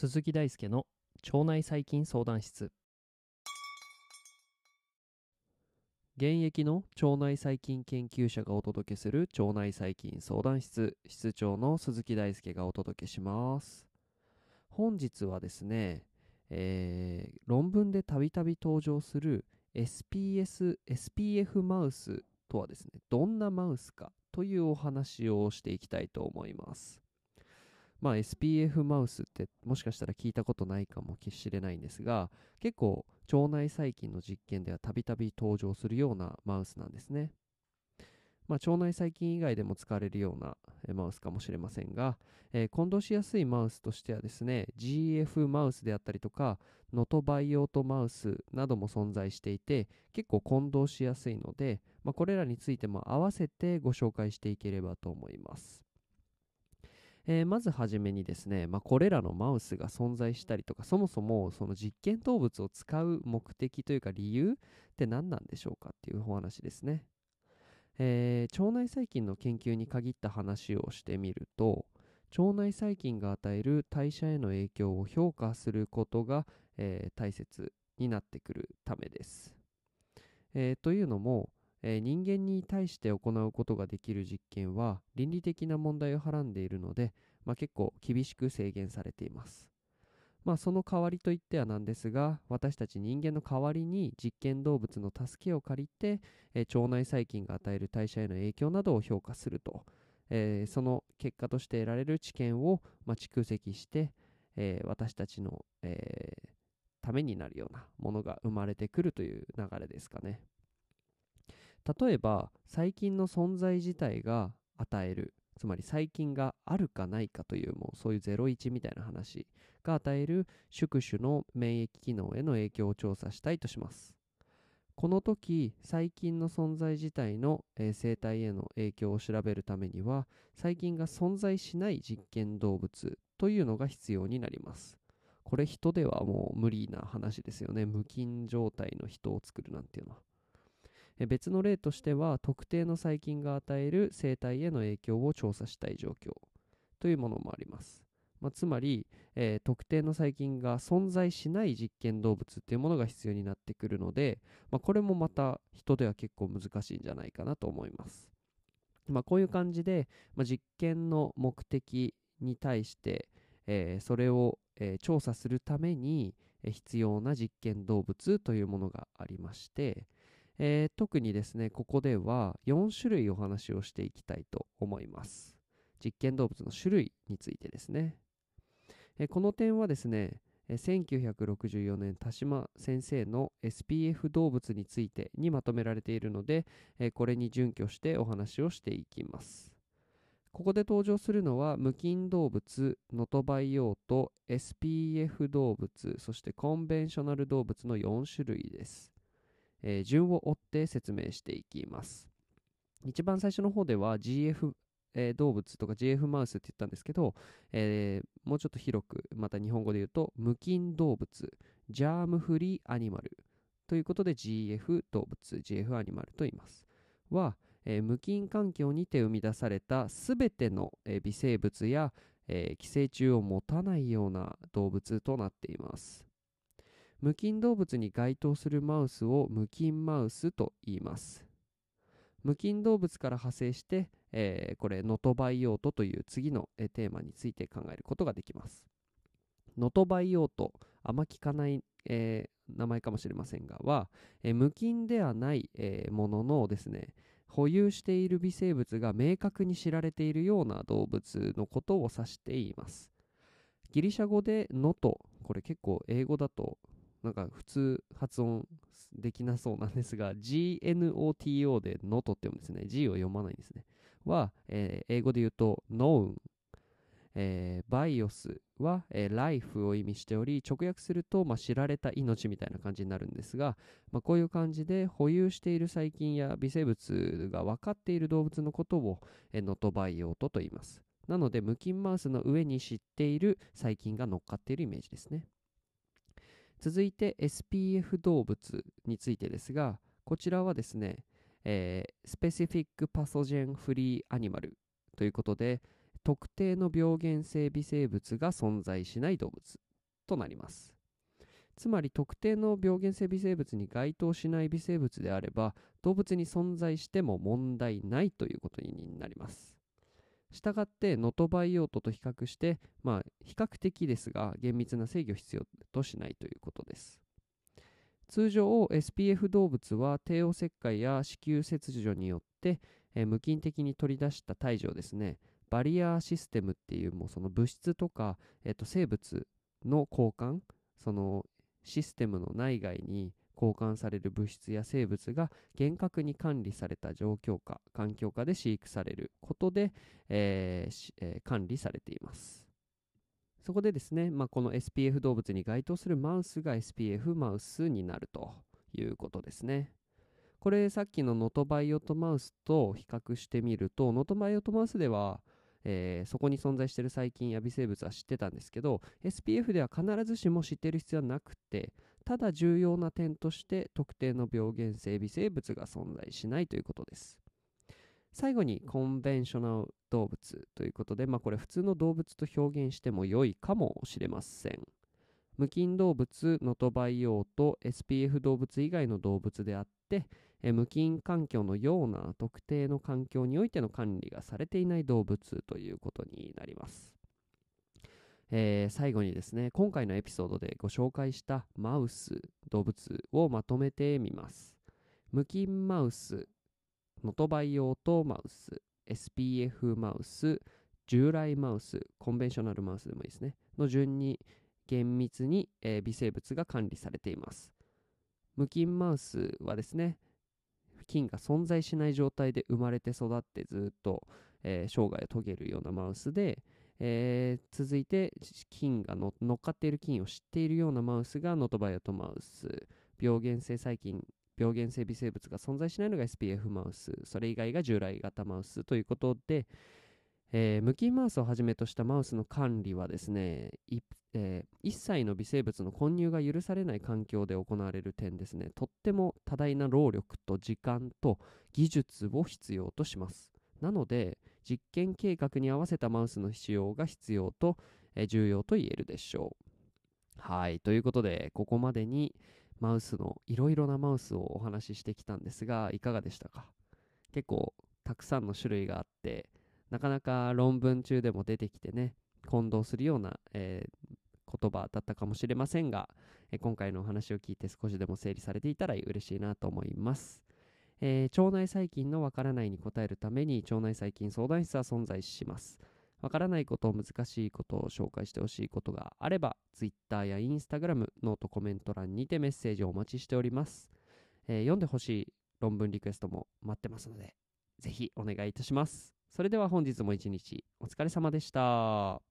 鈴木大輔の腸内細菌相談室。現役の腸内細菌研究者がお届けする腸内細菌相談室。室長の鈴木大輔がお届けします。本日はですね、えー論文でたびたび登場する SPS SPF マウスとはですねどんなマウスかというお話をしていきたいと思いますまあ SPF マウスってもしかしたら聞いたことないかもしれないんですが結構腸内細菌の実験ではたびたび登場するようなマウスなんですね。まあ、腸内細菌以外でも使われるようなマウスかもしれませんが、えー混同しやすいマウスとしてはですね GF マウスであったりとかノトバイオートマウスなども存在していて結構混同しやすいので、まあ、これらについても合わせてご紹介していければと思います。えーまずはじめにですね、まあ、これらのマウスが存在したりとかそもそもその実験動物を使う目的というか理由って何なんでしょうかっていうお話ですね、えー腸内細菌の研究に限った話をしてみると腸内細菌が与える代謝への影響を評価することが、えー大切になってくるためです、えーというのもえ人間に対して行うことができる実験は倫理的な問題をはらんでいるので、まあ、結構厳しく制限されています。まあその代わりといってはなんですが私たち人間の代わりに実験動物の助けを借りて、えー腸内細菌が与える代謝への影響などを評価すると、えーその結果として得られる知見を、まあ、蓄積して、えー私たちの、えーためになるようなものが生まれてくるという流れですかね。例えば細菌の存在自体が与えるつまり細菌があるかないかというもうそういう01みたいな話が与える宿主の免疫機能への影響を調査したいとします。この時細菌の存在自体の、えー生態への影響を調べるためには細菌が存在しない実験動物というのが必要になります。これ人ではもう無理な話ですよね。無菌状態の人を作るなんていうのは。別の例としては特定の細菌が与える生態への影響を調査したい状況。というものもあります、まあつまり、えー特定の細菌が存在しない実験動物っていうものが必要になってくるので、まあこれもまた人では結構難しいんじゃないかなと思います、まあ、こういう感じで、ま実験の目的に対して、えーそれを、えー調査するために必要な実験動物というものがありまして、えー特にですねここでは4種類お話をしていきたいと思います。実験動物の種類についてですね、えーこの点はですね1964年田島先生の SPF 動物についてにまとめられているので、えこれに準拠してお話をしていきます。ここで登場するのは無菌動物、ノトバイオート、SPF 動物、そしてコンベンショナル動物の4種類です。えー順を追って説明していきます。一番最初の方では GF、えー動物とか GF マウスって言ったんですけど、えーもうちょっと広く、また日本語で言うと、無菌動物、ジャームフリーアニマルということで GF 動物、GF アニマルと言います。は、えー無菌環境にて生み出されたすべての、えー微生物や、えー寄生虫を持たないような動物となっています。無菌動物に該当するマウスを無菌マウスと言います。無菌動物から派生して、えーこれノトバイオートという次の、えテーマについて考えることができます。ノトバイオート、あんま聞かない、えー名前かもしれませんが、は、えー無菌ではない、えもののですね、保有している微生物が明確に知られているような動物のことを指しています。ギリシャ語でノト、これ結構英語だとなんか普通発音できなそうなんですが、GNOTO でノトって読むんですね。G を読まないんですね。は、えー英語で言うと known、えー、バイオスは、えー、ライフを意味しており、直訳すると、まあ、知られた命みたいな感じになるんですが、まあ、こういう感じで保有している細菌や微生物が分かっている動物のことを、えーノトバイオートと言います。なので、無菌マウスの上に知っている細菌が乗っかっているイメージですね。続いて SPF 動物についてですがこちらはですね、えー、Specific Pathogen Free Animal ということで特定の病原性微生物が存在しない動物となります。つまり特定の病原性微生物に該当しない微生物であれば動物に存在しても問題ないということになります。したがってノトバイオートと比較してまあ比較的ですが厳密な制御必要としないということです。通常 SPF 動物は帝王切開や子宮切除によって、えー、無菌的に取り出した胎児をですね。バリアシステムっていうもうその物質とか、えー、と生物の交換そのシステムの内外に交換される物質や生物が厳格に管理された状況下環境下で飼育されることで、えーえー、管理されています。そこでですね、まあ、この SPF 動物に該当するマウスが SPF マウスになるということですね。これさっきのノトバイオトマウスと比較してみるとノトバイオトマウスではえー、そこに存在している細菌や微生物は知ってたんですけど SPF では必ずしも知っている必要はなくてただ重要な点として特定の病原性微生物が存在しないということです最後にコンベンショナル動物ということで、まあ、これ普通の動物と表現しても良いかもしれません無菌動物ノトバイオと SPF 動物以外の動物であってえ無菌環境のような特定の環境においての管理がされていない動物ということになります。えー、最後にですね、今回のエピソードでご紹介したマウス、動物をまとめてみます。無菌マウス、ノトバイオートマウス、SPF マウス、従来マウス、コンベンショナルマウスでもいいですね、の順に厳密に、えー、微生物が管理されています。無菌マウスはですね、菌が存在しない状態で生まれて育ってずっと、えー、生涯を遂げるようなマウスで、えー、続いて菌が乗っかっている菌を知っているようなマウスがノトバイオトマウス病原性細菌病原性微生物が存在しないのが SPF マウスそれ以外が従来型マウスということで、えー、無菌マウスをはじめとしたマウスの管理はですね、えー、一切の微生物の混入が許されない環境で行われる点ですね、とっても多大な労力と時間と技術を必要とします。なので、実験計画に合わせたマウスの使用が必要と、えー、重要と言えるでしょう。はい、ということで、ここまでにマウスのいろいろなマウスをお話ししてきたんですが、いかがでしたか？結構たくさんの種類があって、なかなか論文中でも出てきてね、混同するような、えー、言葉だったかもしれませんが、え、今回のお話を聞いて少しでも整理されていたら嬉しいなと思います。えー、腸内細菌のわからないに答えるために腸内細菌相談室は存在します。わからないこと、難しいことを紹介してほしいことがあれば、Twitter や Instagram、ノートコメント欄にてメッセージをお待ちしております。えー、読んでほしい論文リクエストも待ってますので、ぜひお願いいたします。それでは本日も一日お疲れ様でした。